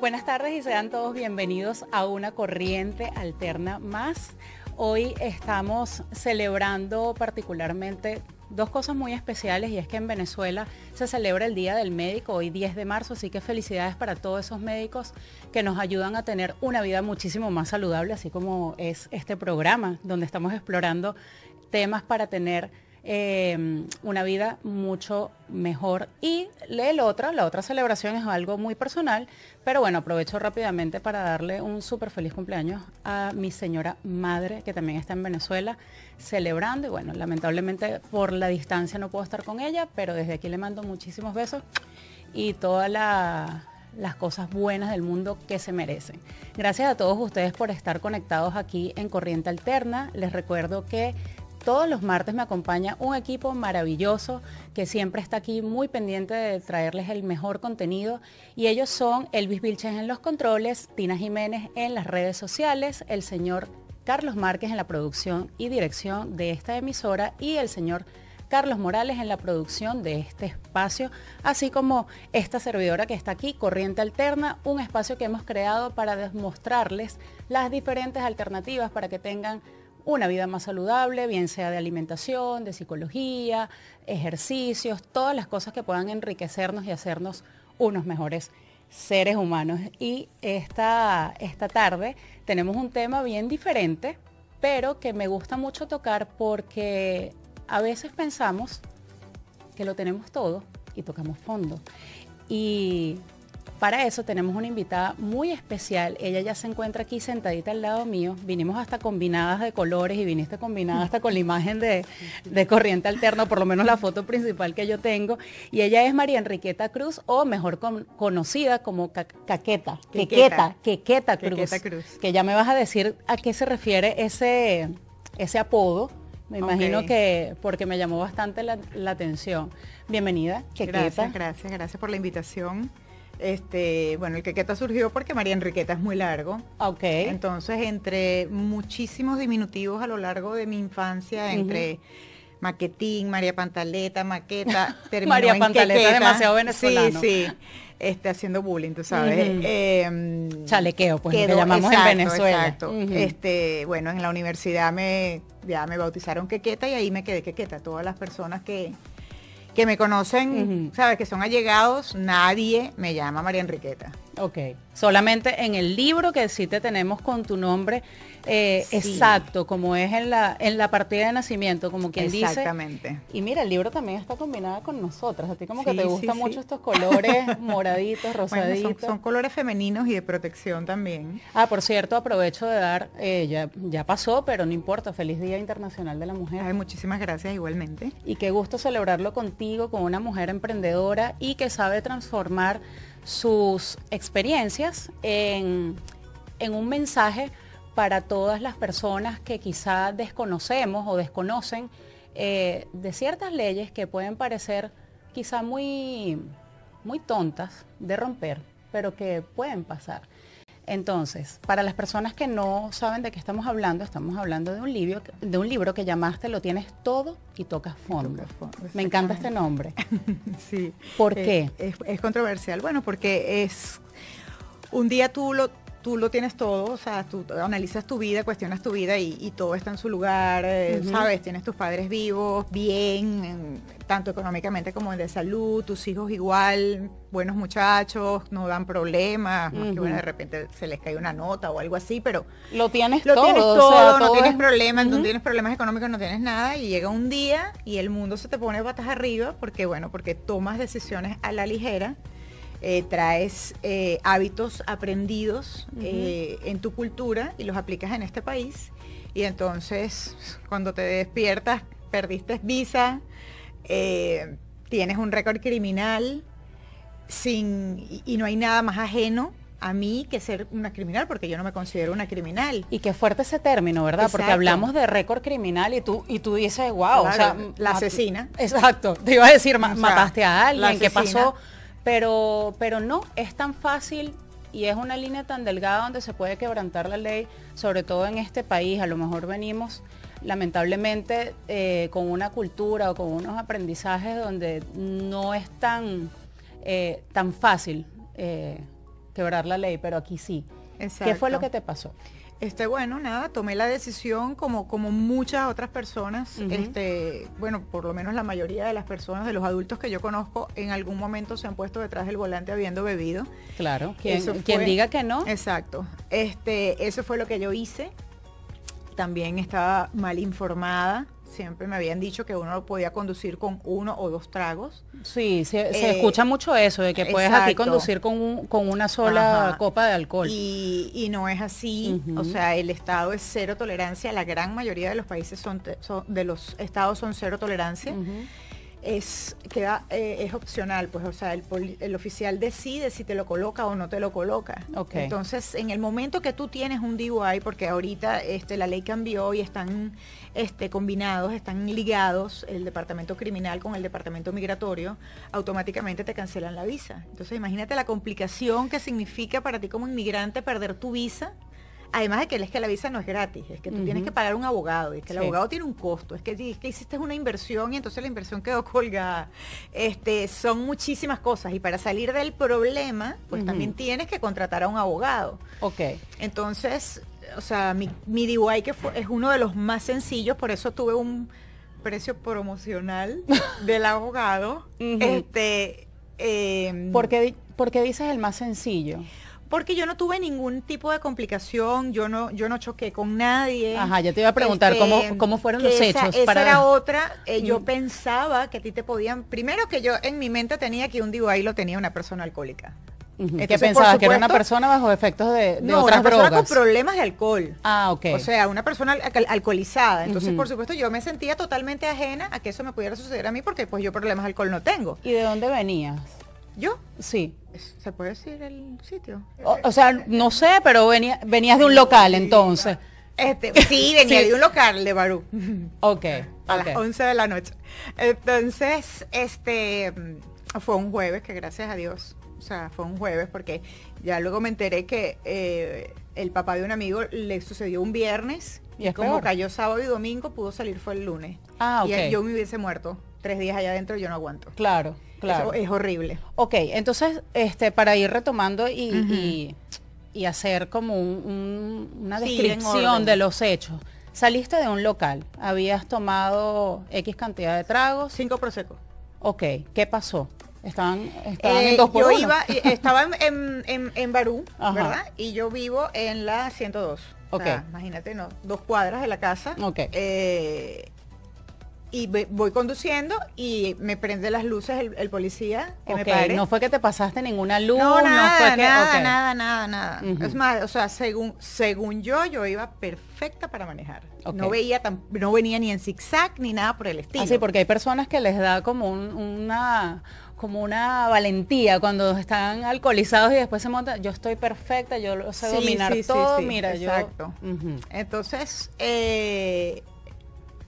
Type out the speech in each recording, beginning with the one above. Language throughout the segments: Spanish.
Buenas tardes y sean todos bienvenidos a una corriente alterna más. Hoy estamos celebrando particularmente dos cosas muy especiales y es que en Venezuela se celebra el Día del Médico hoy 10 de marzo, así que felicidades para todos esos médicos que nos ayudan a tener una vida muchísimo más saludable, así como es este programa donde estamos explorando temas para tener Em, una vida mucho mejor. Y el otra, la otra celebración es algo muy personal, pero bueno, aprovecho rápidamente para darle un súper feliz cumpleaños a mi señora madre, que también está en Venezuela, celebrando. Y bueno, lamentablemente por la distancia no puedo estar con ella, pero desde aquí le mando muchísimos besos y todas las cosas buenas del mundo que se merecen. Gracias a todos ustedes por estar conectados aquí en Corriente Alterna. Les recuerdo que todos los martes me acompaña un equipo maravilloso que siempre está aquí muy pendiente de traerles el mejor contenido. Y ellos son Elvis Vilches en los controles, Tina Jiménez en las redes sociales, el señor Carlos Márquez en la producción y dirección de esta emisora y el señor Carlos Morales en la producción de este espacio, así como esta servidora que está aquí, Corriente Alterna, un espacio que hemos creado para demostrarles las diferentes alternativas para que tengan una vida más saludable, bien sea de alimentación, de psicología, ejercicios, todas las cosas que puedan enriquecernos y hacernos unos mejores seres humanos. Y esta, esta tarde tenemos un tema bien diferente, pero que me gusta mucho tocar porque a veces pensamos que lo tenemos todo y tocamos fondo. Y para eso tenemos una invitada muy especial. Ella ya se encuentra aquí sentadita al lado mío. Vinimos hasta combinadas de colores y viniste combinada hasta con la imagen de, corriente alterna, por lo menos la foto principal que yo tengo. Y ella es María Enriqueta Cruz, o mejor conocida como Caqueta. Quequeta, Quequeta Cruz, Cruz. Que ya me vas a decir a qué se refiere ese, ese apodo. Me imagino que porque me llamó bastante la, atención. Bienvenida, Quequeta. Gracias, gracias, gracias por la invitación. Este, bueno, el quequeta surgió porque María Enriqueta es muy largo. Ok. Entonces, entre muchísimos diminutivos a lo largo de mi infancia, entre Maquetín, María Pantaleta, Maqueta, terminó María Pantaleta es demasiado venezolano. Sí, sí. Este, haciendo bullying, tú sabes. Em, Chalequeo, pues lo que llamamos en Venezuela. Exacto. Este, bueno, en la universidad me ya me bautizaron quequeta y ahí me quedé quequeta. Todas las personas que, que me conocen, ¿sabes? Que son allegados, nadie me llama María Enriqueta. Ok. Solamente en el libro que sí te tenemos con tu nombre eh, exacto, como es en la, en la partida de nacimiento, como quien dice. Exactamente. Y mira, el libro también está combinado con nosotras. A ti como que te gustan mucho estos colores moraditos, rosaditos. son, colores femeninos y de protección también. Ah, por cierto, aprovecho de dar, eh, ya, ya pasó, pero no importa, feliz Día Internacional de la Mujer. Ay, muchísimas gracias igualmente. Y qué gusto celebrarlo contigo, con una mujer emprendedora y que sabe transformar sus experiencias en, un mensaje para todas las personas que quizá desconocemos o desconocen eh, de ciertas leyes que pueden parecer quizá muy, muy tontas de romper, pero que pueden pasar. Entonces, para las personas que no saben de qué estamos hablando, estamos hablando de un libro, de un libro que llamaste Lo tienes todo y tocas fondo. Me encanta este nombre. sí. ¿Por qué? Es, es, controversial. Bueno, porque es un día tú lo tú lo tienes todo, o sea, tú analizas tu vida, cuestionas tu vida y, todo está en su lugar, eh, ¿sabes? Tienes tus padres vivos, bien, tanto económicamente como de salud, tus hijos igual, buenos muchachos, no dan problemas, que bueno, de repente se les cae una nota o algo así, pero... Lo tienes lo todo. Tienes todo, no tienes problemas, no tienes problemas económicos, no tienes nada y llega un día y el mundo se te pone patas arriba porque, bueno, porque tomas decisiones a la ligera eh, traes eh, hábitos aprendidos eh, en tu cultura y los aplicas en este país. Y entonces, cuando te despiertas, perdiste visa, tienes un récord criminal sin, y, no hay nada más ajeno a mí que ser una criminal, porque yo no me considero una criminal. Y qué fuerte ese término, ¿verdad? Porque hablamos de récord criminal y tú, y tú dices, wow, o sea, la asesina. Exacto, te iba a decir, mataste a alguien, ¿qué pasó? Pero, pero no, es tan fácil y es una línea tan delgada donde se puede quebrantar la ley, sobre todo en este país. A lo mejor venimos lamentablemente eh, con una cultura o con unos aprendizajes donde no es tan, eh, tan fácil eh, quebrar la ley, pero aquí sí. Exacto. ¿Qué fue lo que te pasó? Este, bueno, nada, tomé la decisión como, como muchas otras personas, este, bueno, por lo menos la mayoría de las personas, de los adultos que yo conozco, en algún momento se han puesto detrás del volante habiendo bebido. Claro, quien, diga que no, Exacto. Este, eso fue lo que yo hice. También estaba mal informada. Siempre me habían dicho que uno podía conducir con uno o dos tragos. sí, se, se Eh, escucha mucho eso, de que puedes aquí conducir con, un- con una sola Ajá. copa de alcohol. Y, y no es así. O sea, el estado es cero tolerancia. La gran mayoría de los países son, de los estados son cero tolerancia. Es queda eh, es opcional pues o sea el, el oficial decide si te lo coloca o no te lo coloca. Entonces en el momento que tú tienes un DUI porque ahorita este la ley cambió y están este combinados están ligados el departamento criminal con el departamento migratorio automáticamente te cancelan la visa. Entonces imagínate la complicación que significa para ti como inmigrante perder tu visa Además de que es que la visa no es gratis, es que tú tienes que pagar un abogado, y es que el Sí. abogado tiene un costo, es que, es que hiciste una inversión y entonces la inversión quedó colgada. Este, son muchísimas cosas y para salir del problema, pues también tienes que contratar a un abogado. Ok, Entonces, o sea, mi, mi DUI que fue, es uno de los más sencillos, por eso tuve un precio promocional del abogado. Este, em, ¿Por qué, por qué dices el más sencillo? Porque yo no tuve ningún tipo de complicación, yo no, yo no choqué con nadie. Ajá, ya te iba a preguntar Este, cómo, cómo fueron los esa, hechos. Esa para- era otra. eh, yo Mm. pensaba que a ti te podían. Primero que yo en mi mente tenía que un DUI lo tenía una persona alcohólica. Ujú, ¿Qué Entonces, por pensabas? ¿Que era una persona bajo efectos de, de no, otras una persona drogas? con problemas de alcohol. Ah, ok. O sea, una persona al- alcoholizada. Entonces, por supuesto, yo me sentía totalmente ajena a que eso me pudiera suceder a mí porque pues yo problemas de alcohol no tengo. ¿Y de dónde venías? Yo, Sí. ¿se puede decir el sitio? O, o sea, no sé, pero venía, venías de un local entonces. Este, sí, venía Sí. de un local de Barú. Ok. a las 11 de la noche. Entonces, este fue un jueves que gracias a Dios, o sea, fue un jueves porque ya luego me enteré que eh, el papá de un amigo le sucedió un viernes Y como peor. cayó sábado y domingo pudo salir fue el lunes. Ah, ok. Y yo me hubiese muerto tres días allá adentro yo no aguanto. Claro, claro. Eso es horrible. Ok, entonces, este, para ir retomando y, y- y hacer como un- un- una descripción de los hechos. Saliste de un local, habías tomado X cantidad de tragos. Cinco prosecco. Ok, ¿qué pasó? Estaban, estaban Eh, en dos por yo uno. iba, eh, estaba en, en, en- Barú, Ajá. ¿verdad? Y yo vivo en la 102. O sea, Ok. imagínate, no, dos cuadras de la casa. Ok. Eh, y voy conduciendo y me prende las luces el, el policía que me pare. no fue que te pasaste ninguna luz, no, nada, fue que... nada, ok. nada, nada, nada. Es más, o sea, según, según yo, yo iba perfecta para manejar. No veía tan, no venía ni en zigzag ni nada por el estilo. Así, porque hay personas que les da como un- una como una valentía cuando están alcoholizados y después se montan, yo estoy perfecta, yo lo sé Sí, dominar sí, todo, sí, mira, exacto. yo... Entonces, eh,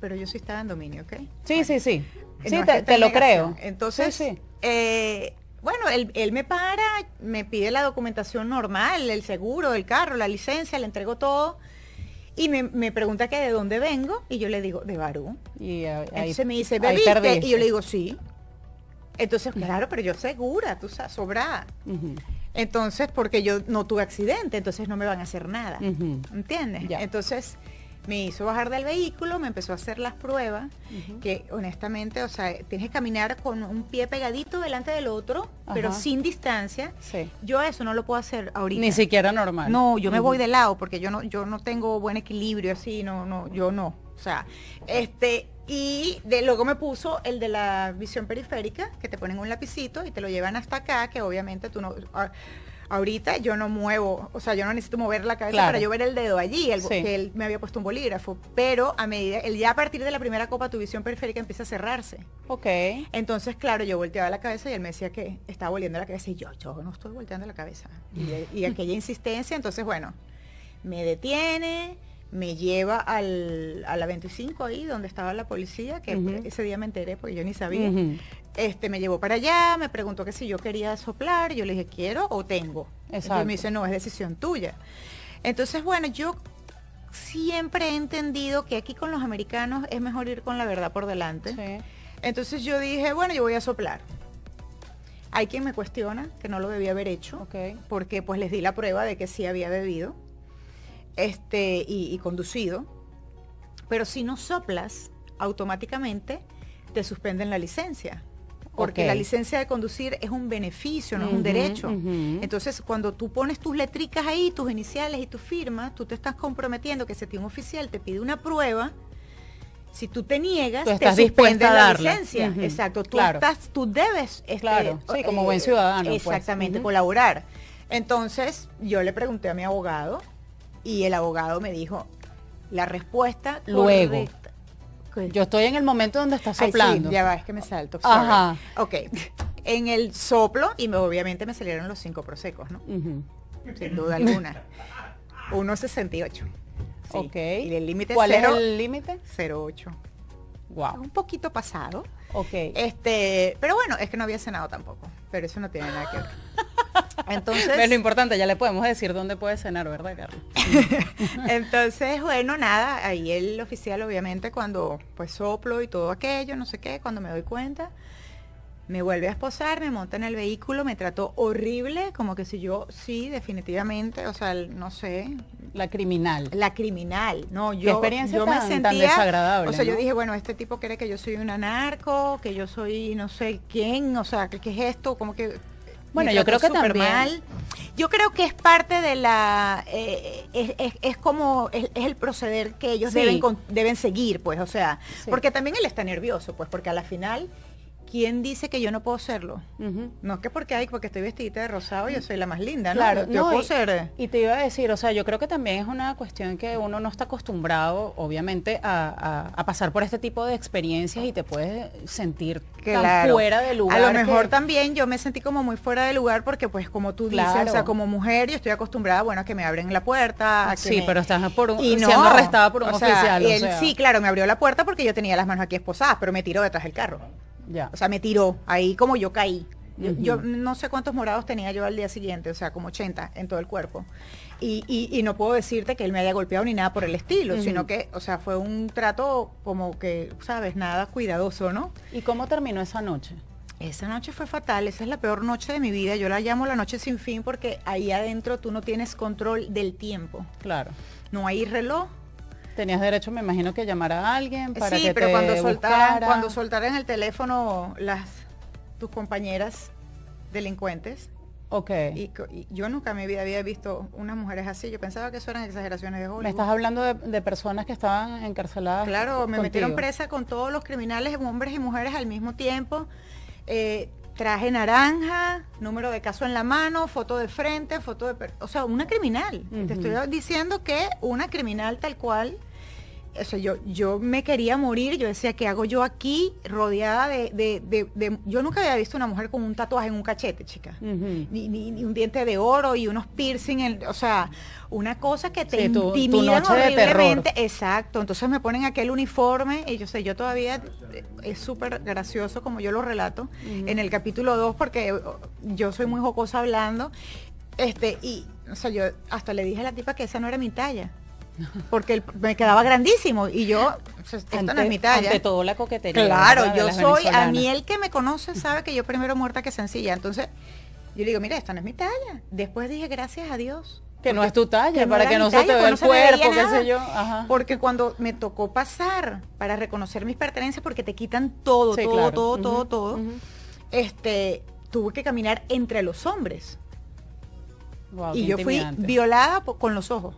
pero yo sí estaba en dominio, ¿ok? Sí, sí, sí. Sí, te, lo negación. creo. Entonces, Sí, sí. eh, bueno, él, él me para, me pide la documentación normal, el seguro del carro, la licencia, le entrego todo. Y me, me pregunta que de dónde vengo y yo le digo, de Barú. Y ahí, Entonces me dice, ¿bebiste? Y yo le digo, sí. Entonces, claro, pero yo segura, tú sabes, sobrada. Entonces, porque yo no tuve accidente, entonces no me van a hacer nada. ¿Entiendes? Ya. Entonces me hizo bajar del vehículo, me empezó a hacer las pruebas, que honestamente, o sea, tienes que caminar con un pie pegadito delante del otro, pero sin distancia. Sí. Yo eso no lo puedo hacer ahorita. Ni siquiera normal. No, yo me voy de lado porque yo no, yo no tengo buen equilibrio así, no, no, yo no. O sea, este, y de, luego me puso el de la visión periférica, que te ponen un lapicito y te lo llevan hasta acá, que obviamente tú no. a- ahorita yo no muevo, o sea, yo no necesito mover la cabeza Claro. para yo ver el dedo allí, el, Sí. que él me había puesto un bolígrafo. Pero a medida, el, ya a partir de la primera copa, tu visión periférica empieza a cerrarse. Ok. Entonces, claro, yo volteaba la cabeza y él me decía que estaba volviendo la cabeza y yo, yo no estoy volteando la cabeza. Y, y aquella insistencia, entonces, bueno, me detiene, me lleva al, a la 25 ahí donde estaba la policía, que ese día me enteré porque yo ni sabía. Este me llevó para allá, me preguntó que si yo quería soplar, yo le dije, quiero o tengo. Exacto. me dice, no, es decisión tuya. Entonces, bueno, yo siempre he entendido que aquí con los americanos es mejor ir con la verdad por delante. Sí. Entonces yo dije, bueno, yo voy a soplar. Hay quien me cuestiona que no lo debía haber hecho, porque pues les di la prueba de que sí había bebido este, y, y conducido. Pero si no soplas, automáticamente te suspenden la licencia. Porque la licencia de conducir es un beneficio, no es un derecho. Entonces, cuando tú pones tus letricas ahí, tus iniciales y tu firma, tú te estás comprometiendo que si a ti un oficial te pide una prueba, si tú te niegas, Tú te a la darla. licencia. Exacto. Tú claro. estás, tú debes este, Claro, sí, como buen ciudadano, pues. Exactamente, colaborar. Entonces, yo le pregunté a mi abogado y el abogado me dijo la respuesta Luego. correcta. Yo estoy en el momento donde Ay, sí, soplando. ya va, es que me salto. sorry. Ajá. Ok. En el soplo, y me- obviamente me salieron los cinco prosecos, ¿no? Sin duda alguna. 1.68. Sí. Ok. Y el límite ¿Cuál cero- es el límite? 0.8. Wow. Un poquito pasado. Ok. Este, pero bueno, es que no había cenado tampoco. Pero eso no tiene nada que ver. Entonces, Pero lo importante, ya le podemos decir dónde puede cenar, ¿verdad, Carlos? entonces, bueno, nada, ahí el oficial obviamente cuando pues soplo y todo aquello, no sé qué, cuando me doy cuenta, me vuelve a esposar, me monta en el vehículo, me trató horrible, como que si yo, sí, definitivamente, o sea, no sé, La criminal. la criminal, no, yo, experiencia yo tan- me tan sentía, desagradable, o sea, yo dije, bueno, este tipo cree que yo soy una narco, que yo soy no sé quién, o sea, ¿qué, qué es esto? Como que Bueno, yo creo que también- mal. Yo creo que es parte de la, eh, es, es- es como, es, es el proceder que ellos Sí. deben, deben seguir, pues, o sea, Sí. porque también él está nervioso, pues, porque a la final, ¿quién dice que yo no puedo serlo? No es que porque hay, porque estoy vestidita de rosado, yo soy la más linda, ¿no? Claro, yo, yo no, puedo y- ser... eh, Y te iba a decir, o sea, yo creo que también es una cuestión que uno no está acostumbrado, obviamente, a, a- a pasar por este tipo de experiencias y te puedes sentir tan Claro. fuera de lugar. A lo mejor que- también yo me sentí como muy fuera de lugar porque pues como tú dices, Claro. o sea, como mujer yo estoy acostumbrada, bueno, a que me abren la puerta. a que Sí, me- pero estás por un- Y no, siendo arrestada por un o sea, oficial. o él sea, sí, claro, me abrió la puerta porque yo tenía las manos aquí esposadas, pero me tiró detrás del carro. Ya. O sea, me tiró ahí como yo caí. Yo, no sé cuántos morados tenía yo al día siguiente, o sea, como 80 en todo el cuerpo. Y, y- y no puedo decirte que él me haya golpeado ni nada por el estilo, sino que, o sea, fue un trato como que, ¿sabes? Nada cuidadoso, ¿no? ¿Y cómo terminó esa noche? Esa noche fue fatal, esa es la peor noche de mi vida. Yo la llamo la noche sin fin porque ahí adentro tú no tienes control del tiempo. Claro. No hay reloj. Tenías derecho, me imagino, que llamar a alguien para sí, que pero te cuando soltaran, cuando soltaran el teléfono las tus compañeras delincuentes, Ok. y, yo nunca en mi vida había visto unas mujeres así. Yo pensaba que eso eran exageraciones de Hollywood. Me estás hablando de, de personas que estaban encarceladas. Claro, me metieron presa con todos los criminales, hombres y mujeres al mismo tiempo. Eh, traje naranja, número de caso en la mano, foto de frente, foto de... O sea, una criminal. Te estoy diciendo que una criminal tal cual... O sea, yo, yo me quería morir, yo decía, ¿qué hago yo aquí rodeada de, de- de- de- Yo nunca había visto una mujer con un tatuaje en un cachete, chica. Ni, ni- ni un diente de oro y unos piercing, en- o sea, una cosa que te Sí, tu- intimidan horriblemente. Exacto, entonces me ponen aquel uniforme y yo sé, yo todavía es súper gracioso como yo lo relato en el capítulo 2 porque yo soy muy jocosa hablando. Este, y, o sea, yo hasta le dije a la tipa que esa no era mi talla. Porque el- me quedaba grandísimo y yo, o sea, esta no Ante- es mi talla. Ante todo la coquetería. Claro, yo soy, a mí el que me conoce sabe que yo primero muerta que sencilla. Entonces, yo le digo, mira, esta no es mi talla. Después dije, gracias a Dios. Que no es tu talla, para que no se talla, te pues vea el cuerpo, qué sé yo. Ajá. Porque cuando me tocó pasar para reconocer mis pertenencias, porque te quitan todo, Sí, todo, claro. todo, todo, todo, este, tuve que caminar entre los hombres. Y yo fui violada con los ojos.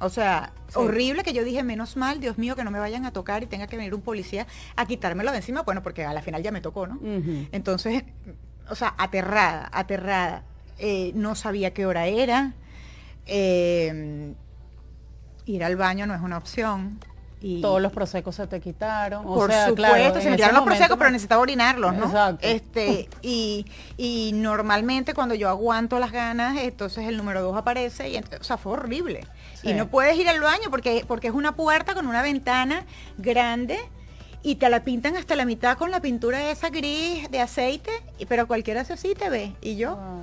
O sea, Sí. horrible que yo dije, menos mal, Dios mío, que no me vayan a tocar y tenga que venir un policía a quitármelo de encima, bueno, porque a la final ya me tocó, ¿no? Entonces, o sea, aterrada, aterrada. Eh, no sabía qué hora era. Eh, ir al baño no es una opción. Y Todos los prosecos se te quitaron. O por sea, supuesto, claro, se me quitaron los prosecos, pero necesitaba orinarlos, ¿no? Exacto. Este, y, y normalmente cuando yo aguanto las ganas, entonces el número dos aparece y ent- o sea, fue horrible. Sí. Y no puedes ir al baño porque, porque es una puerta con una ventana grande y te la pintan hasta la mitad con la pintura esa gris de aceite, pero cualquiera hace así te ve. Y yo, Ah.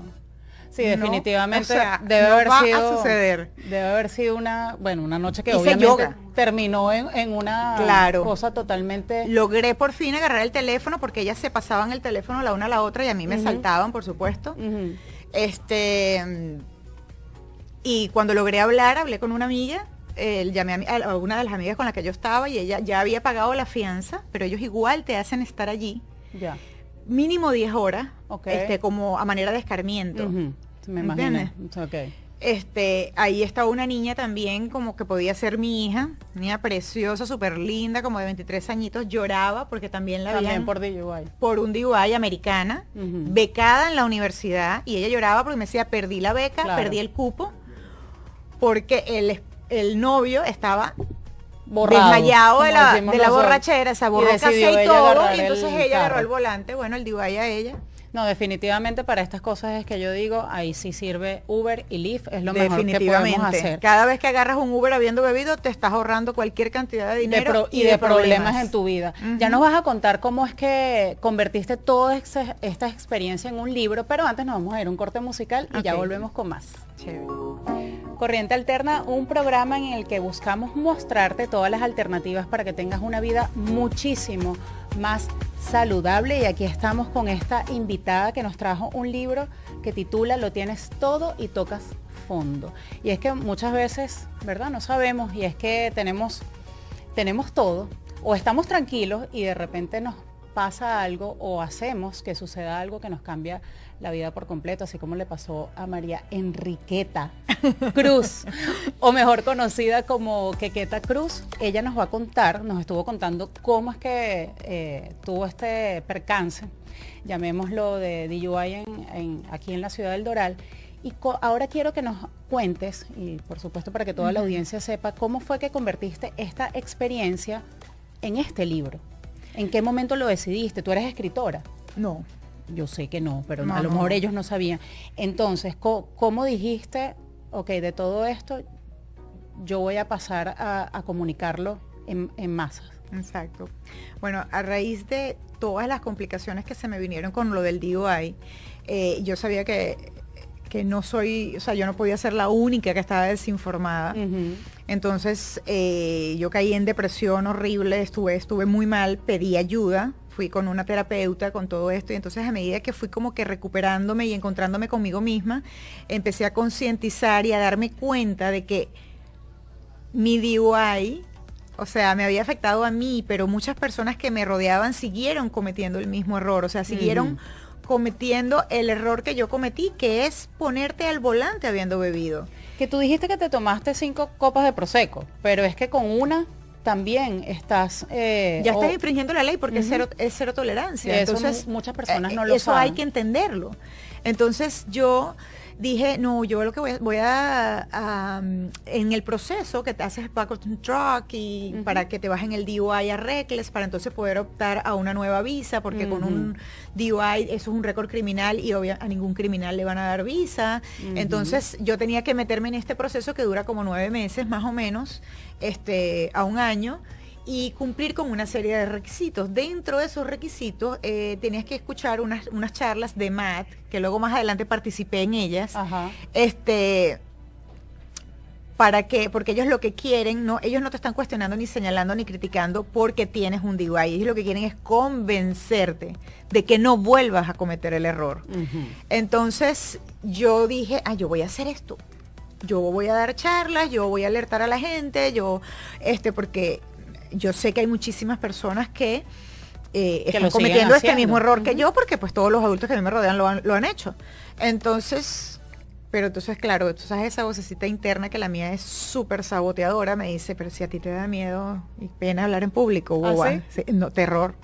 Sí, definitivamente o sea, debe no haber va sido a suceder. Debe haber sido una, bueno, una noche que Hice obviamente yoga. terminó en, en una Claro. cosa totalmente Logré por fin agarrar el teléfono porque ellas se pasaban el teléfono la una a la otra y a mí me saltaban, por supuesto. Este y cuando logré hablar, hablé con una amiga, eh, llamé a, mi- a una de las amigas con la que yo estaba y ella ya había pagado la fianza, pero ellos igual te hacen estar allí ya. Mínimo 10 horas, Ok. este, como a manera de escarmiento. Me ¿Me imagino. entiendes? Ok. Este, ahí estaba una niña también como que podía ser mi hija, niña preciosa, súper linda, como de 23 añitos, lloraba porque también la También por DUI. por un DUI americana, becada en la universidad, y ella lloraba porque me decía, perdí la beca, Claro. perdí el cupo, porque el, el novio estaba Borrado, desmayado de la, de la borrachera, se borró casi y todo, y entonces el ella agarró el volante, bueno, el DUI a ella. No, definitivamente para estas cosas es que yo digo, ahí sí sirve Uber y Lyft, es lo mejor que podemos hacer. Cada vez que agarras un Uber habiendo bebido, te estás ahorrando cualquier cantidad de De dinero pro- y, de, problemas. en tu vida. Ya nos vas a contar cómo es que convertiste toda esta esta experiencia en un libro, pero antes nos vamos a ir a un corte musical y ya volvemos con más. Chévere. Corriente Alterna, un programa en el que buscamos mostrarte todas las alternativas para que tengas una vida muchísimo más saludable. Y aquí estamos con esta invitada que nos trajo un libro que titula Lo tienes todo y tocas fondo. Y es que muchas veces, ¿verdad? No sabemos y es que tenemos, tenemos todo o estamos tranquilos y de repente nos pasa algo o hacemos que suceda algo que nos cambia la vida por completo, así como le pasó a María Enriqueta Cruz, o mejor conocida como Quequeta Cruz. Ella nos va a contar, nos estuvo contando cómo es que eh, tuvo este percance, llamémoslo de DUI en- en- aquí en la ciudad del Doral. Y ahora quiero que nos cuentes, y por supuesto para que toda la audiencia sepa, cómo fue que convertiste esta experiencia en este libro. ¿En qué momento lo decidiste? Tú eres escritora. No. Yo sé que no, pero No, a lo no. mejor ellos no sabían. Entonces, ¿cómo dijiste, ok, de todo esto, yo voy a pasar a, a comunicarlo en, en masas? Exacto. Bueno, a raíz de todas las complicaciones que se me vinieron con lo del DUI, eh, yo sabía que, que no soy, o sea, yo no podía ser la única que estaba desinformada. Entonces eh, yo caí en depresión horrible, estuve, estuve muy mal, pedí ayuda, fui con una terapeuta con todo esto y entonces a medida que fui como que recuperándome y encontrándome conmigo misma, empecé a concientizar y a darme cuenta de que mi DUI, o sea, me había afectado a mí, pero muchas personas que me rodeaban siguieron cometiendo el mismo error, o sea, siguieron cometiendo el error que yo cometí, que es ponerte al volante habiendo bebido. Que tú dijiste que te tomaste cinco copas de prosecco, pero es que con una también estás... eh, ya estás infringiendo la ley porque es, cero, es cero tolerancia. Eso Entonces, mu- muchas personas eh, no lo Eso hay que entenderlo. Entonces yo dije, no, yo lo que voy a, voy a, a, en el proceso que te haces background truck y para que te bajen el DUI a Reckless para entonces poder optar a una nueva visa, porque con un DUI eso es un récord criminal y obvia- a ningún criminal le van a dar visa. Entonces yo tenía que meterme en este proceso que dura como nueve meses más o menos, este, a un año y cumplir con una serie de requisitos. Dentro de esos requisitos eh, tenías que escuchar unas, unas charlas de MAT, que luego más adelante participé en ellas. Ajá. Este para que, porque ellos lo que quieren, no, ellos no te están cuestionando ni señalando ni criticando porque tienes un DUI. Ellos lo que quieren es convencerte de que no vuelvas a cometer el error. Entonces yo dije, ah, yo voy a hacer esto. Yo voy a dar charlas, yo voy a alertar a la gente, yo, este, porque yo sé que hay muchísimas personas que eh, Que están cometiendo este mismo error que yo, porque pues todos los adultos que a mí me rodean lo han, lo han hecho. Entonces, pero entonces, claro, tú sabes esa vocecita interna que la mía es súper saboteadora, me dice, pero si a ti te da miedo y pena hablar en público, ¿Ah, boba". sí? Sí, no, terror.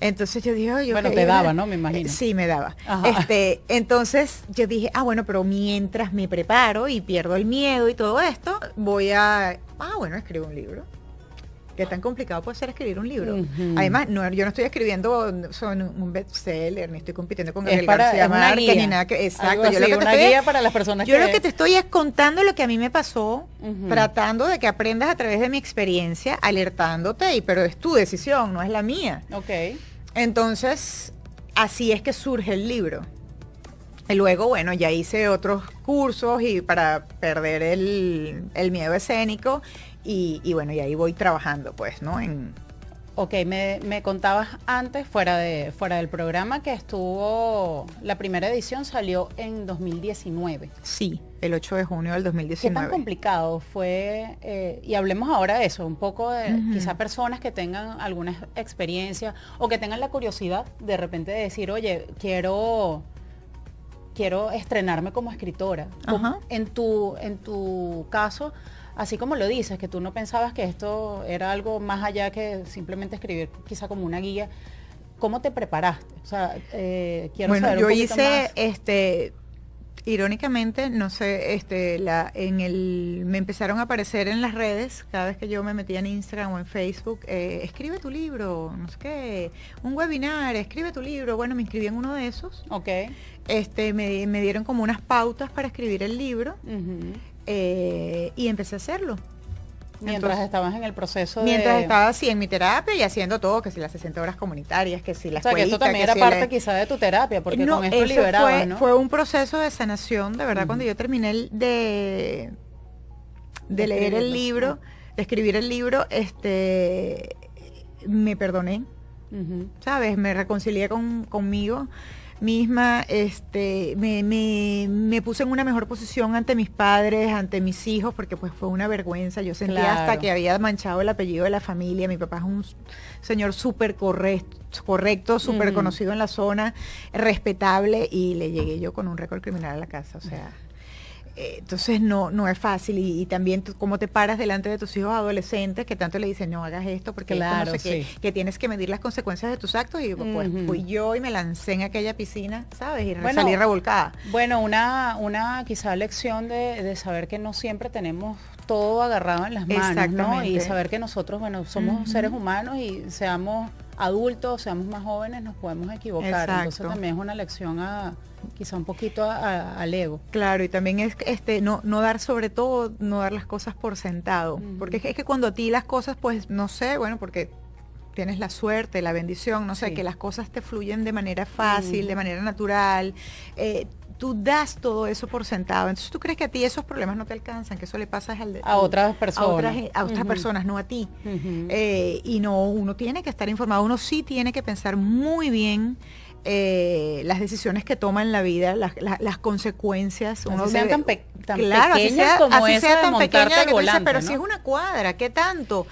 Entonces yo dije, "Ay, Bueno, te ¿verdad?". daba, ¿no? Me imagino. Sí, me daba. Ajá. Este, entonces yo dije, ah, bueno, pero mientras me preparo y pierdo el miedo y todo esto, voy a, ah, bueno, escribo un libro. ¿Qué tan complicado puede ser escribir un libro? Además, no, yo no estoy escribiendo son un bestseller, ni estoy compitiendo con para- García Márquez, ni nada que, exacto. Yo lo que te una estoy es- guía para las personas yo que... lo que te estoy es contando lo que a mí me pasó, tratando de que aprendas a través de mi experiencia, alertándote, y, pero es tu decisión, no es la mía. Ok. Entonces, así es que surge el libro. Y luego, bueno, ya hice otros cursos y para perder el, el miedo escénico y, y, bueno, y ahí voy trabajando, pues, ¿no? En, Ok, me, me, contabas antes, fuera, de, fuera del programa, que estuvo, la primera edición salió en 2019. Sí, el 8 de junio del 2019. ¿Qué tan complicado fue? Eh, y hablemos ahora de eso, un poco de uh -huh. quizá personas que tengan alguna experiencia o que tengan la curiosidad de repente de decir, oye, quiero quiero estrenarme como escritora. Uh -huh. En tu, en tu caso, así como lo dices, que tú no pensabas que esto era algo más allá que simplemente escribir quizá como una guía, ¿cómo te preparaste? O sea, eh, quiero bueno, saber yo hice, más. este, irónicamente, no sé, este, la, en el, me empezaron a aparecer en las redes, cada vez que yo me metía en Instagram o en Facebook, eh, escribe tu libro, no sé qué, un webinar, escribe tu libro, bueno, me inscribí en uno de esos. Ok. Este, me, me dieron como unas pautas para escribir el libro. Uh -huh. Eh, y empecé a hacerlo. Mientras Entonces, estabas en el proceso Mientras de... estaba así en mi terapia y haciendo todo, que si las 60 horas comunitarias, que si las O sea, que esto también era si parte la... quizá de tu terapia, porque no, con esto liberabas, fue, ¿no? fue un proceso de sanación, de verdad, uh -huh. cuando yo terminé de, de leer el libro, de escribir el libro, este me perdoné, uh -huh. ¿sabes? Me reconcilié con, conmigo misma, este, me, me, me, puse en una mejor posición ante mis padres, ante mis hijos, porque pues fue una vergüenza. Yo sentía claro. hasta que había manchado el apellido de la familia. Mi papá es un señor súper correcto, correcto súper uh -huh. conocido en la zona, respetable, y le llegué yo con un récord criminal a la casa. O sea, entonces no, no es fácil y, y también tú, cómo te paras delante de tus hijos adolescentes que tanto le dicen no hagas esto porque claro, esto no sé sí. qué, que tienes que medir las consecuencias de tus actos y pues uh -huh. fui yo y me lancé en aquella piscina, ¿sabes? Y bueno, salí revolcada. Bueno, una, una quizá lección de, de, saber que no siempre tenemos todo agarrado en las manos, ¿no? Y saber que nosotros, bueno, somos uh -huh. seres humanos y seamos adultos, seamos más jóvenes, nos podemos equivocar. Exacto. Entonces también es una lección a quizá un poquito al ego. Claro, y también es este no, no dar sobre todo, no dar las cosas por sentado. Uh -huh. Porque es que, es que, cuando a ti las cosas, pues, no sé, bueno, porque tienes la suerte, la bendición, no sé, sí. que las cosas te fluyen de manera fácil, de manera natural. Eh, tú das todo eso por sentado. Entonces tú crees que a ti esos problemas no te alcanzan, que eso le pasa al, a otras personas. A otras, a otras uh -huh. personas, no a ti. Uh -huh. eh, y no, uno tiene que estar informado, uno sí tiene que pensar muy bien eh, las decisiones que toma en la vida, las, las, las consecuencias. Uno sean tan, pe tan claro, pequeñas así sea, como así esa sea de tan pequeña que volante, dices, pero ¿no? si es una cuadra, ¿qué tanto?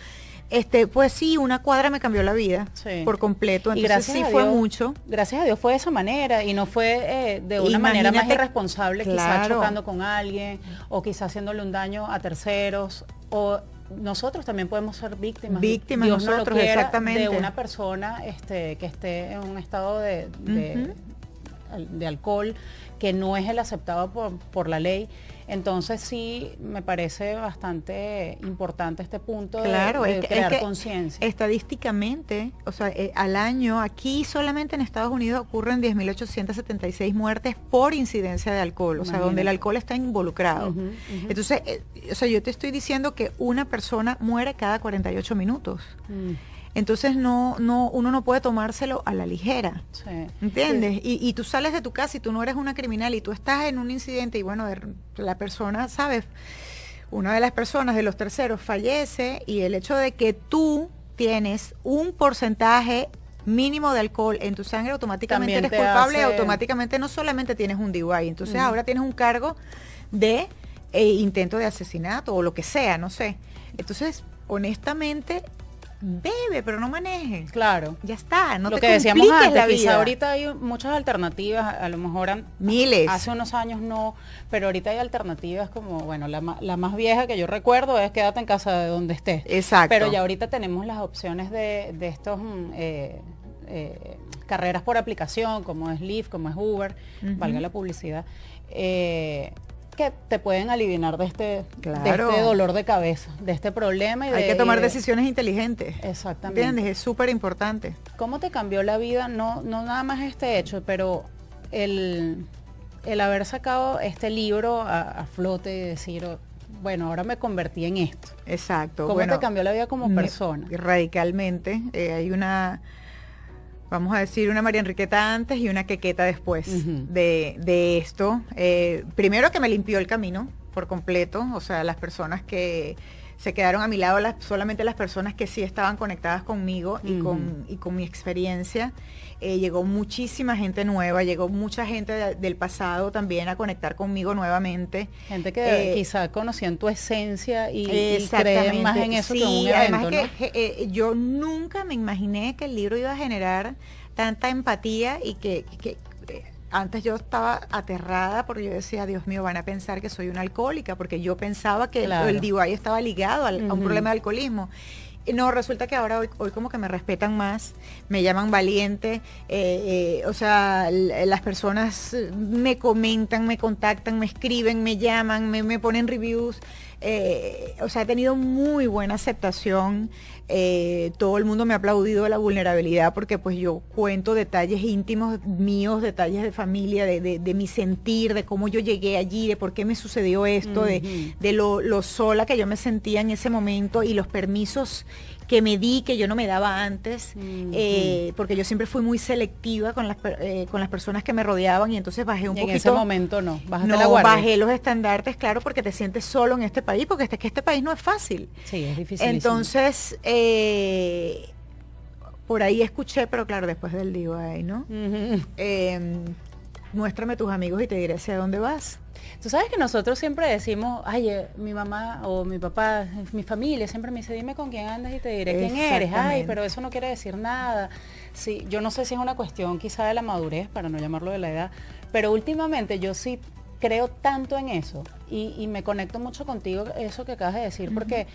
Este, pues sí, una cuadra me cambió la vida sí. por completo. Entonces sí Dios, fue mucho. Gracias a Dios fue de esa manera y no fue eh, de una Imagínate, manera más irresponsable, claro. quizás chocando con alguien o quizás haciéndole un daño a terceros o nosotros también podemos ser víctimas. Víctimas Dios nosotros, no exactamente. De una persona este, que esté en un estado de, de, uh -huh. de alcohol que no es el aceptado por, por la ley. Entonces sí me parece bastante importante este punto claro, de, de es que, crear es que conciencia. Estadísticamente, o sea, eh, al año, aquí solamente en Estados Unidos ocurren 10.876 muertes por incidencia de alcohol, Imagínate. o sea, donde el alcohol está involucrado. Uh -huh, uh -huh. Entonces, eh, o sea, yo te estoy diciendo que una persona muere cada 48 minutos. Mm. Entonces no, no, uno no puede tomárselo a la ligera. Sí. ¿Entiendes? Sí. Y, y, tú sales de tu casa y tú no eres una criminal y tú estás en un incidente y bueno, la persona, ¿sabes? Una de las personas de los terceros fallece y el hecho de que tú tienes un porcentaje mínimo de alcohol en tu sangre automáticamente También eres culpable, hace... automáticamente no solamente tienes un DUI, entonces uh -huh. ahora tienes un cargo de eh, intento de asesinato o lo que sea, no sé. Entonces, honestamente, bebe, pero no maneje. Claro. Ya está, no lo te que decíamos antes, la vida. ahorita hay muchas alternativas, a lo mejor han, miles. Hace unos años no, pero ahorita hay alternativas como, bueno, la, la, más vieja que yo recuerdo es quédate en casa de donde estés. Exacto. Pero ya ahorita tenemos las opciones de, de estos mm, eh, eh, carreras por aplicación, como es Lyft, como es Uber, uh -huh. valga la publicidad. Eh, que te pueden aliviar de este, claro. de este dolor de cabeza, de este problema. Y Hay de, que tomar decisiones inteligentes. Exactamente. ¿Entiendes? Es súper importante. ¿Cómo te cambió la vida? No, no nada más este hecho, pero el, el haber sacado este libro a, a flote y decir, bueno, ahora me convertí en esto. Exacto. ¿Cómo bueno, te cambió la vida como persona? Radicalmente. Eh, hay una vamos a decir, una María Enriqueta antes y una Quequeta después de, esto. Eh, primero que me limpió el camino por completo, o sea, las personas que se quedaron a mi lado, solamente las personas que sí estaban conectadas conmigo y, con, y con mi experiencia. Eh, llegó muchísima gente nueva, llegó mucha gente del pasado también a conectar conmigo nuevamente. Gente que eh, quizá conocían tu esencia y, y más en eso que un además que eh, yo nunca me imaginé que el libro iba a generar tanta empatía y que, antes yo estaba aterrada porque yo decía, Dios mío, van a pensar que soy una alcohólica, porque yo pensaba que el DIY estaba ligado a un problema de alcoholismo. No, resulta que ahora hoy, como que me respetan más, me llaman valiente, eh, eh, o sea, las personas me comentan, me contactan, me escriben, me llaman, me, me ponen reviews. Eh, o sea, he tenido muy buena aceptación. Eh, todo el mundo me ha aplaudido de la vulnerabilidad porque pues yo cuento detalles íntimos míos, detalles de familia, de, mi sentir, de cómo yo llegué allí, de por qué me sucedió esto, de, lo, lo, sola que yo me sentía en ese momento y los permisos que me di, que yo no me daba antes, eh, porque yo siempre fui muy selectiva con las, eh, con las personas que me rodeaban y entonces bajé un poquito. En ese momento no, no, la bajé los estandartes, claro, porque te sientes solo en este país, porque este, que este país no es fácil. Sí, es difícil. Entonces, eh, por ahí escuché, pero claro, después del DIY, ¿no? Em, muéstrame tus amigos y te diré hacia dónde vas. Tú sabes que nosotros siempre decimos, ay, eh, mi mamá o mi papá, mi familia siempre me dice, dime con quién andas y te diré quién eres. Ay, pero eso no quiere decir nada. Sí, yo no sé si es una cuestión quizá de la madurez, para no llamarlo de la edad, pero últimamente yo sí creo tanto en eso y, me conecto mucho contigo, eso que acabas de decir, porque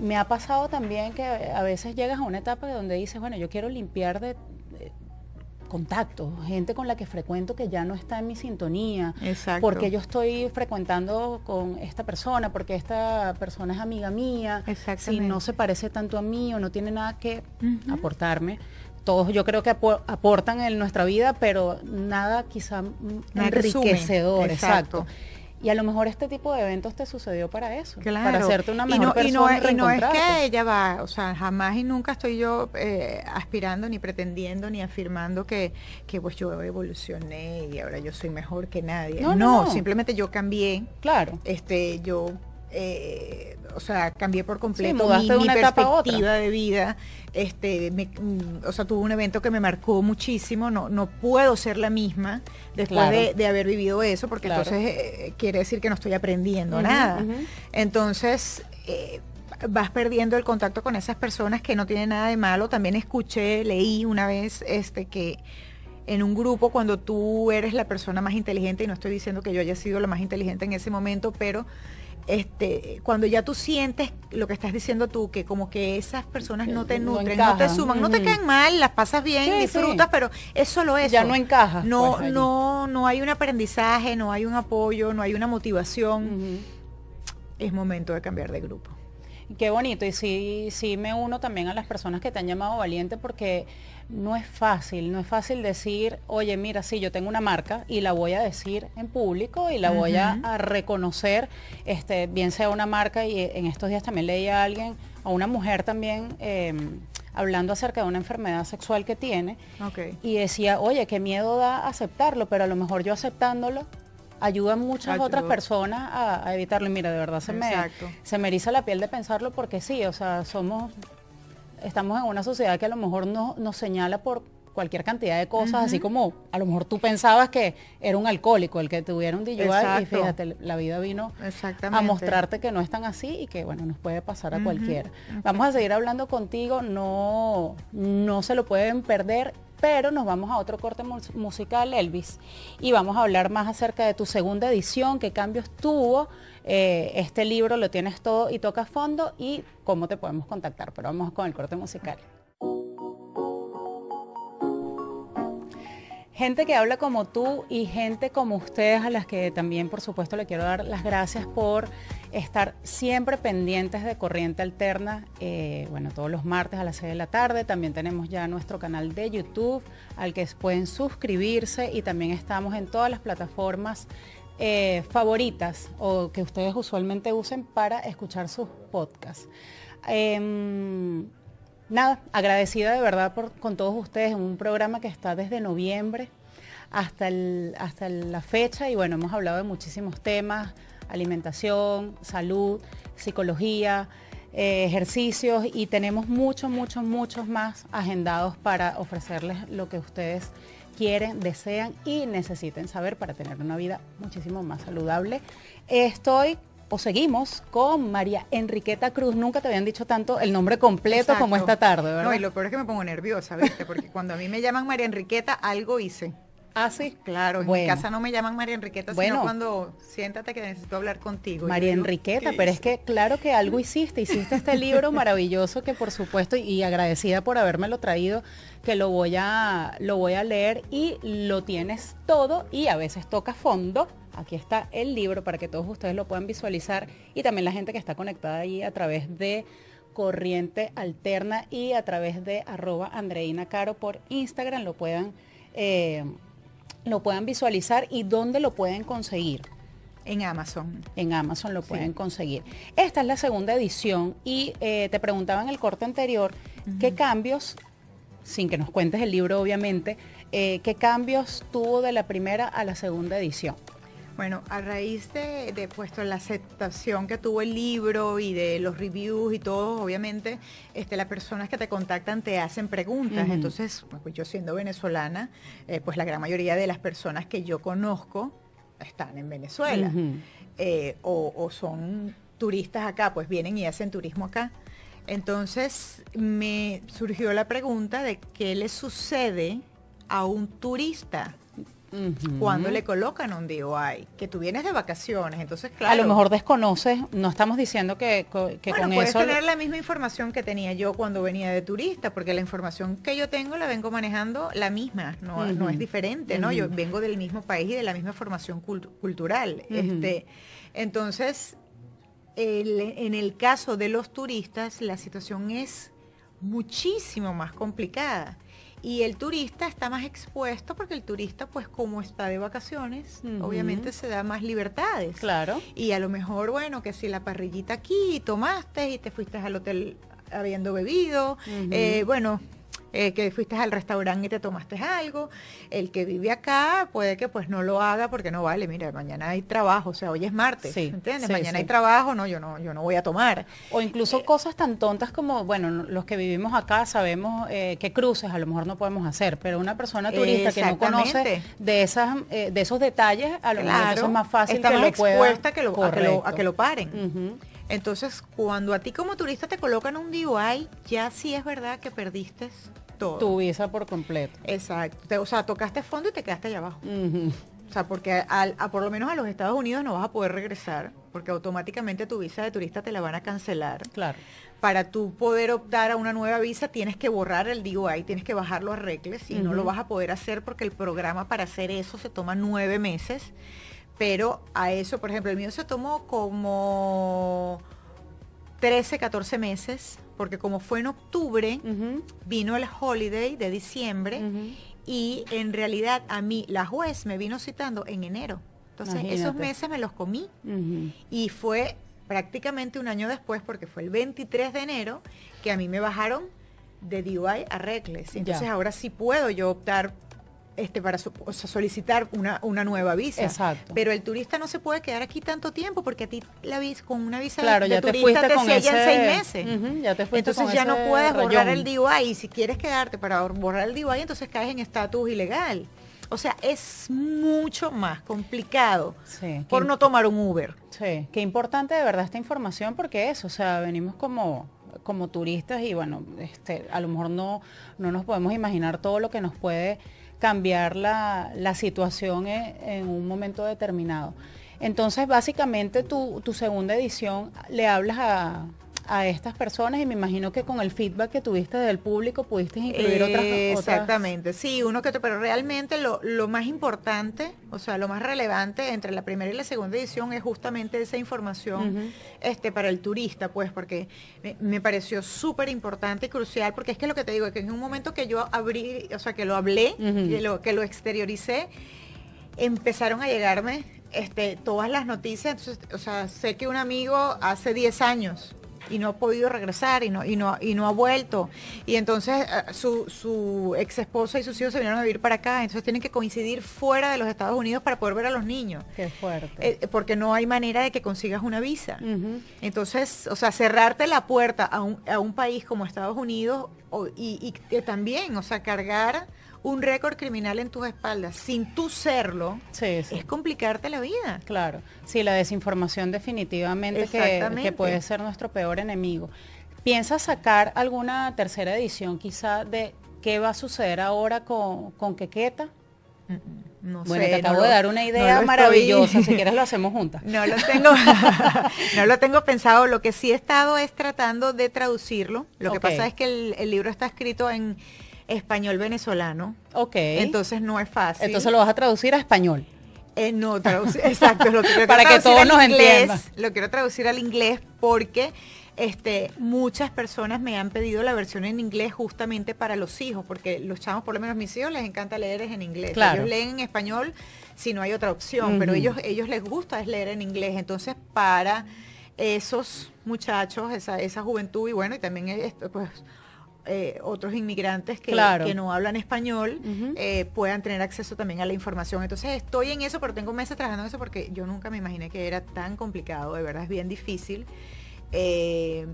me ha pasado también que a veces llegas a una etapa donde dices, bueno, yo quiero limpiar de, contacto, gente con la que frecuento que ya no está en mi sintonía, Exacto. porque yo estoy frecuentando con esta persona, porque esta persona es amiga mía, si no se parece tanto a mí o no tiene nada que aportarme. Todos yo creo que aportan en nuestra vida, pero nada quizá enriquecedor, exacto. Y a lo mejor este tipo de eventos te sucedió para eso, para hacerte una mejor y no, persona. Y no, es que ella va, o sea, jamás y nunca estoy yo eh, aspirando, ni pretendiendo, ni afirmando que, que pues yo evolucioné y ahora yo soy mejor que nadie. No, no, simplemente yo cambié. Claro. Este, yo eh, o sea, cambié por completo mi, perspectiva de vida. Este, mm, o sea, tuve un evento que me marcó muchísimo. No, no puedo ser la misma después de, haber vivido eso, porque entonces eh, quiere decir que no estoy aprendiendo nada. Entonces, eh, vas perdiendo el contacto con esas personas que no tienen nada de malo. También escuché, leí una vez este que en un grupo cuando tú eres la persona más inteligente, y no estoy diciendo que yo haya sido la más inteligente en ese momento, pero este, cuando ya tú sientes lo que estás diciendo tú, que como que esas personas no te nutren, no, te suman, no te caen mal, las pasas bien, disfrutas, pero es solo eso. Ya no encaja. No, pues, no, no hay un aprendizaje, no hay un apoyo, no hay una motivación. Es momento de cambiar de grupo. Qué bonito. Y sí, sí me uno también a las personas que te han llamado valiente porque no es fácil, no es fácil decir, oye, mira, sí, yo tengo una marca y la voy a decir en público y la voy a, reconocer, este, bien sea una marca y en estos días también leí a alguien, a una mujer también, em, hablando acerca de una enfermedad sexual que tiene y decía, oye, qué miedo da aceptarlo, pero a lo mejor yo aceptándolo ayuda a muchas otras personas a, evitarlo. Y mira, de verdad se me, se me eriza la piel de pensarlo porque sí, o sea, somos estamos en una sociedad que a lo mejor no, nos señala por cualquier cantidad de cosas, así como a lo mejor tú pensabas que era un alcohólico el que tuviera un DUI y fíjate, la vida vino a mostrarte que no es tan así y que bueno, nos puede pasar a cualquiera. Vamos a seguir hablando contigo, no, no se lo pueden perder pero nos vamos a otro corte musical, Elvis, y vamos a hablar más acerca de tu segunda edición, qué cambios tuvo. Eh, este libro lo tienes todo y toca fondo y cómo te podemos contactar. Pero vamos con el corte musical. Gente que habla como tú y gente como ustedes a las que también por supuesto le quiero dar las gracias por estar siempre pendientes de Corriente Alterna, eh, bueno, todos los martes a las 6 de la tarde. También tenemos ya nuestro canal de YouTube al que pueden suscribirse y también estamos en todas las plataformas eh, favoritas o que ustedes usualmente usen para escuchar sus podcasts. Em, nada, agradecida de verdad con todos ustedes en un programa que está desde noviembre hasta, el, hasta la fecha y bueno, hemos hablado de muchísimos temas, alimentación, salud, psicología, eh, ejercicios y tenemos muchos, muchos, muchos más agendados para ofrecerles lo que ustedes quieren, desean y necesiten saber para tener una vida muchísimo más saludable. Estoy o seguimos con María Enriqueta Cruz. Nunca te habían dicho tanto el nombre completo como esta tarde, ¿verdad? No, y lo peor es que me pongo nerviosa, ¿viste? Porque cuando a mí me llaman María Enriqueta, algo hice. Ah, sí. Claro, en mi casa no me llaman María Enriqueta, bueno, sino cuando siéntate que necesito hablar contigo. María Enriqueta, pero es que claro que algo hiciste, hiciste este libro maravilloso que por supuesto, y agradecida por habérmelo traído, que lo voy a, lo voy a leer y lo tienes todo y a veces toca fondo Aquí está el libro para que todos ustedes lo puedan visualizar y también la gente que está conectada ahí a través de Corriente Alterna y a través de arroba Andreina Caro por Instagram lo puedan, eh, lo puedan visualizar y dónde lo pueden conseguir. En Amazon. En Amazon lo pueden conseguir. Esta es la segunda edición y eh, te preguntaba en el corte anterior qué cambios, sin que nos cuentes el libro obviamente, eh, qué cambios tuvo de la primera a la segunda edición. Bueno, a raíz de, puesto la aceptación que tuvo el libro y de los reviews y todo, obviamente, este, las personas que te contactan te hacen preguntas. Entonces, pues yo siendo venezolana, eh, pues la gran mayoría de las personas que yo conozco están en Venezuela eh, o, son turistas acá, pues vienen y hacen turismo acá. Entonces me surgió la pregunta de qué le sucede a un turista cuando le colocan un DUI, que tú vienes de vacaciones, entonces claro. A lo mejor desconoces, no estamos diciendo que, que bueno, con puedes tener la misma información que tenía yo cuando venía de turista, porque la información que yo tengo la vengo manejando la misma, no, no es diferente, ¿no? Yo vengo del mismo país y de la misma formación cultural. este, entonces, en el caso de los turistas, la situación es muchísimo más complicada. Y el turista está más expuesto porque el turista, pues como está de vacaciones, obviamente se da más libertades. Claro. Y a lo mejor, bueno, que si la parrillita aquí, tomaste y te fuiste al hotel habiendo bebido, eh, bueno, eh, que fuiste al restaurante y te tomaste algo. El que vive acá puede que pues no lo haga porque no vale, mira, mañana hay trabajo, o sea, hoy es martes, ¿entiendes? mañana hay trabajo, no, yo no, yo no voy a tomar. O incluso eh, cosas tan tontas como, bueno, los que vivimos acá sabemos eh, que cruces a lo mejor no podemos hacer, pero una persona turista que no conoce de esas, de esos detalles, a lo mejor es más fácil está que más expuesta que lo, a, que lo, paren. Entonces, cuando a ti como turista te colocan un DUI, ya sí es verdad que perdiste tu visa por completo. Exacto. o sea, tocaste fondo y te quedaste allá abajo. O sea, porque a, por lo menos a los Estados Unidos no vas a poder regresar, porque automáticamente tu visa de turista te la van a cancelar. Claro. Para tú poder optar a una nueva visa tienes que borrar el DUI, tienes que bajarlo a Recles y no lo vas a poder hacer porque el programa para hacer eso se toma nueve meses. Pero a eso, por ejemplo, el mío se tomó como 13, 14 meses porque como fue en octubre, vino el holiday de diciembre y en realidad a mí la juez me vino citando en enero. Entonces esos meses me los comí y fue prácticamente un año después, porque fue el 23 de enero, que a mí me bajaron de DUI a Reckless. Entonces ahora sí puedo yo optar este, para solicitar una, una, nueva visa. Exacto. Pero el turista no se puede quedar aquí tanto tiempo porque a ti la visa con una visa de, ya turista te, te seis meses. entonces ya no puedes borrar el DUI y si quieres quedarte para borrar el DUI entonces caes en estatus ilegal. O sea, es mucho más complicado por no tomar un Uber. Sí, qué importante de verdad esta información porque es, o sea, venimos como como turistas y bueno, este, a lo mejor no, no nos podemos imaginar todo lo que nos puede cambiar la, situación en, un momento determinado. Entonces, básicamente tu, tu segunda edición le hablas a, a estas personas y me imagino que con el feedback que tuviste del público pudiste incluir otras, Exactamente, sí, uno que otro, pero realmente lo, más importante, o sea, lo más relevante entre la primera y la segunda edición es justamente esa información este, para el turista, pues, porque me, pareció súper importante y crucial, porque es que lo que te digo, es que en un momento que yo abrí, o sea, que lo hablé, que, lo, que lo exterioricé, empezaron a llegarme este, todas las noticias, entonces, o sea, sé que un amigo hace 10 años y no ha podido regresar y no, y no, y no ha vuelto. Y entonces eh, su, su ex esposa y sus hijos se vinieron a vivir para acá, entonces tienen que coincidir fuera de los Estados Unidos para poder ver a los niños. Qué fuerte. Eh, porque no hay manera de que consigas una visa. Entonces, o sea, cerrarte la puerta a un, a un país como Estados Unidos y, y también, o sea, cargar un récord criminal en tus espaldas sin tú serlo, es complicarte la vida. Claro, sí, la desinformación definitivamente que, puede ser nuestro peor enemigo. ¿Piensas sacar alguna tercera edición quizá de qué va a suceder ahora con, con Quequeta? Mm, mm, no bueno, sé, te acabo de dar una idea maravillosa, si quieres lo hacemos juntas. No lo tengo, no lo tengo pensado. Lo que sí he estado es tratando de traducirlo. Lo que pasa es que el libro está escrito en español venezolano. Ok. Entonces no es fácil. Entonces lo vas a traducir a español. Eh, no, exacto. Lo Para que todos nos entiendan. Lo quiero traducir al inglés porque este, muchas personas me han pedido la versión en inglés justamente para los hijos, porque los chavos, por lo menos mis hijos, les encanta leer en inglés. Ellos leen en español si no hay otra opción, pero ellos, ellos les gusta es leer en inglés. Entonces, para esos muchachos, esa, esa juventud y bueno, y también esto, pues eh, otros inmigrantes que, que, no hablan español eh, puedan tener acceso también a la información. Entonces estoy en eso, pero tengo meses trabajando en eso porque yo nunca me imaginé que era tan complicado, de verdad es bien difícil. Eh,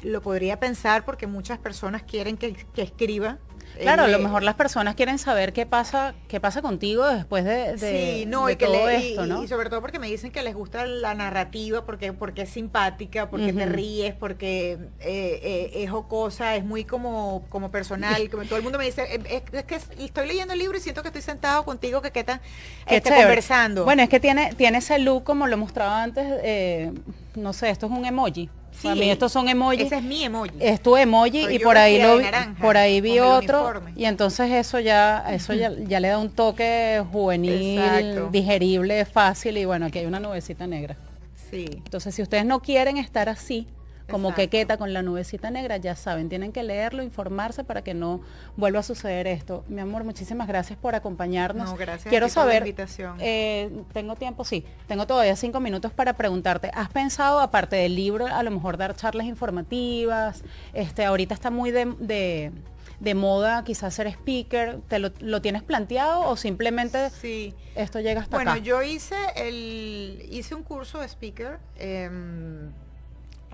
lo podría pensar porque muchas personas quieren que, que escriba Claro, a lo mejor las personas quieren saber qué pasa, qué pasa contigo después de, sí, no, y que todo esto, ¿no? Y sobre todo porque me dicen que les gusta la narrativa, porque, porque es simpática, porque te ríes, porque eh, eh, es jocosa, es muy como, como personal. como todo el mundo me dice, eh, es, que estoy leyendo el libro y siento que estoy sentado contigo, que qué está este, conversando. Bueno, es que tiene, tiene ese look como lo mostraba antes, no sé, esto es un emoji. Sí, mí estos son emojis. Ese es mi emoji. Es tu emoji y por ahí lo por ahí vi otro y entonces eso ya eso ya, le da un toque juvenil, digerible, fácil y bueno, aquí hay una nubecita negra. Sí. Entonces si ustedes no quieren estar así, como quequeta con la nubecita negra, ya saben, tienen que leerlo, informarse para que no vuelva a suceder esto. Mi amor, muchísimas gracias por acompañarnos. No, gracias Quiero saber, por la invitación. Eh, tengo tiempo, sí, tengo todavía cinco minutos para preguntarte, ¿has pensado, aparte del libro, a lo mejor dar charlas informativas? Este, ahorita está muy de, de moda quizás ser speaker, ¿te lo, tienes planteado o simplemente sí. esto llega hasta bueno, acá? Bueno, yo hice el hice un curso de speaker em,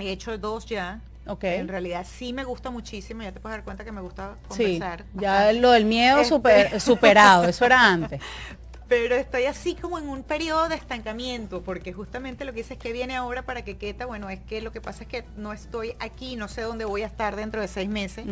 He hecho dos ya. Okay. En realidad sí me gusta muchísimo, ya te puedes dar cuenta que me gusta conversar. Sí, ya lo del miedo este superado, eso era antes. pero estoy así como en un periodo de estancamiento, porque justamente lo que dices que viene ahora para que queta, bueno, es que lo que pasa es que no estoy aquí, no sé dónde voy a estar dentro de seis meses,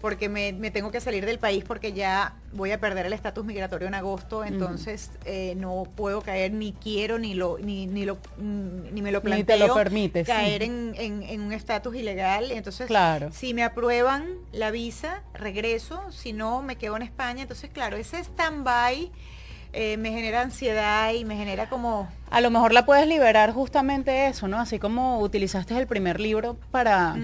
porque me, tengo que salir del país porque ya voy a perder el estatus migratorio en agosto, entonces eh, no puedo caer, ni quiero, ni lo, ni, ni lo, ni me lo planteo. Ni te lo permite. Caer en, en, un estatus ilegal. Entonces, claro. si me aprueban la visa, regreso, si no, me quedo en España. Entonces, claro, ese stand-by eh, me genera ansiedad y me genera como... A lo mejor la puedes liberar justamente eso, ¿no? Así como utilizaste el primer libro para,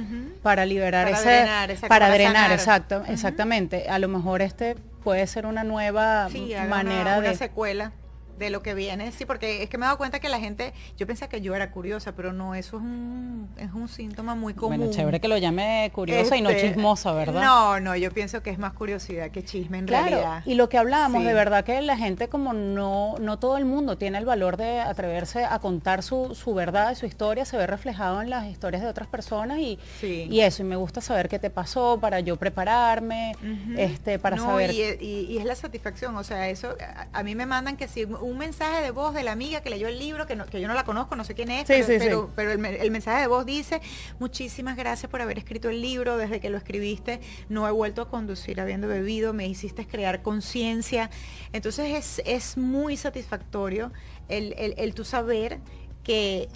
para liberar para ese... Drenar, para drenar, exacto, exactamente. A lo mejor este puede ser una nueva manera una, de... secuela de lo que viene, sí, porque es que me he dado cuenta que la gente, yo pensé que yo era curiosa, pero no, eso es un, es un síntoma muy común. Bueno, chévere que lo llame curiosa y no este, chismosa, ¿verdad? No, no, yo pienso que es más curiosidad que chisme en claro, realidad. Y lo que hablábamos, de verdad que la gente como no, no todo el mundo tiene el valor de atreverse a contar su, su verdad y su historia, se ve reflejado en las historias de otras personas y, y eso, y me gusta saber qué te pasó para yo prepararme, este, para saber. Y, es la satisfacción, o sea, eso, a, a mí me mandan que si un mensaje de voz de la amiga que leyó el libro, que, que yo no la conozco, no sé quién es, pero, pero, el, mensaje de voz dice, muchísimas gracias por haber escrito el libro, desde que lo escribiste no he vuelto a conducir habiendo bebido, me hiciste crear conciencia. Entonces es, es muy satisfactorio el, el, tu saber que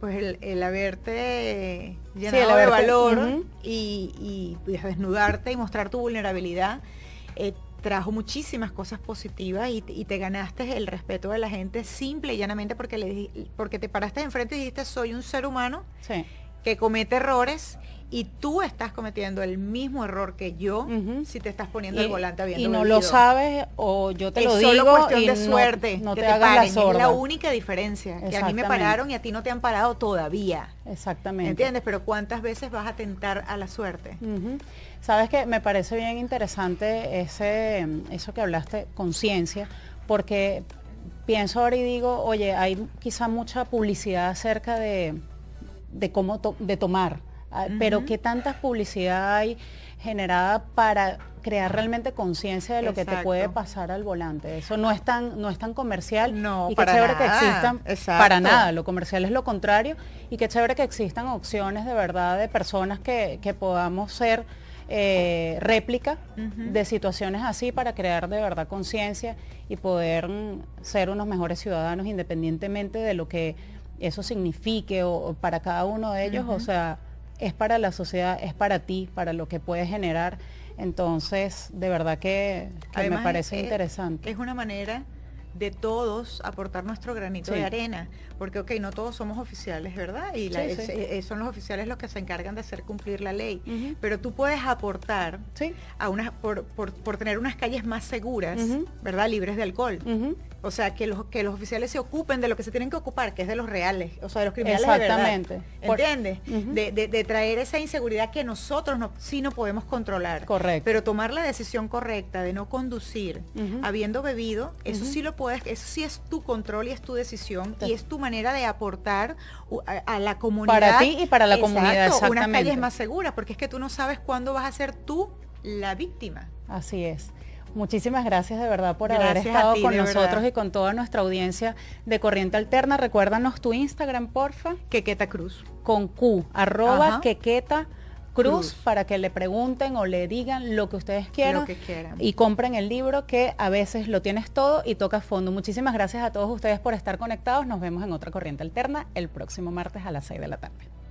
pues el, haberte llenado de valor y, y, pues, desnudarte y mostrar tu vulnerabilidad eh, trajo muchísimas cosas positivas y, te ganaste el respeto de la gente simple y llanamente porque, le, porque te paraste enfrente y dijiste soy un ser humano que comete errores y tú estás cometiendo el mismo error que yo si te estás poniendo el volante habiendo Y no lo sabes o yo te lo digo solo cuestión de suerte no, te, te, hagas Es la única diferencia, que a mí me pararon y a ti no te han parado todavía. Exactamente. ¿Entiendes? Pero ¿cuántas veces vas a tentar a la suerte? Sabes que me parece bien interesante ese eso que hablaste, conciencia, porque pienso ahora y digo, oye, hay quizá mucha publicidad acerca de, de cómo de tomar Ah, pero qué tanta publicidad hay generada para crear realmente conciencia de lo que te puede pasar al volante. Eso no es tan, no es tan comercial no, y qué chévere que existan para nada. Lo comercial es lo contrario y qué chévere que existan opciones de verdad de personas que, podamos ser eh, réplica de situaciones así para crear de verdad conciencia y poder ser unos mejores ciudadanos independientemente de lo que eso signifique o, para cada uno de ellos. O sea, es para la sociedad, es para ti, para lo que puedes generar. Entonces, de verdad que, me parece interesante. Es una manera de todos aportar nuestro granito de arena, porque ok, no todos somos oficiales, ¿verdad? Y eh, son los oficiales los que se encargan de hacer cumplir la ley, pero tú puedes aportar a unas por, tener unas calles más seguras, ¿verdad? Libres de alcohol. O sea, que los, que los oficiales se ocupen de lo que se tienen que ocupar, que es de los reales, o sea, de los criminales Exactamente. de ¿Entiendes? de, traer esa inseguridad que nosotros no, sí no podemos controlar. Correcto. Pero tomar la decisión correcta de no conducir habiendo bebido, eso sí lo puedes, eso sí es tu control y es tu decisión y es tu manera de aportar a, la comunidad. Para ti y para la comunidad, exactamente. Unas calles más seguras, porque es que tú no sabes cuándo vas a ser tú la víctima. Así es. Muchísimas gracias de verdad por haber estado con nosotros y con toda nuestra audiencia de Corriente Alterna. Recuérdanos tu Instagram, porfa. Quequeta Cruz. Con Q, arroba Quequeta Cruz, para que le pregunten o le digan lo que ustedes quieran, y compren el libro que a veces lo tienes todo y toca fondo. Muchísimas gracias a todos ustedes por estar conectados. Nos vemos en otra Corriente Alterna el próximo martes a las 6 de la tarde.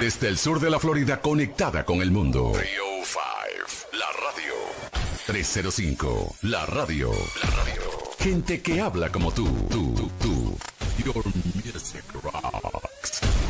Desde el sur de la Florida conectada con el mundo. 305, la radio. 305, la radio. La radio. Gente que habla como tú, tú, tú. Your music rock.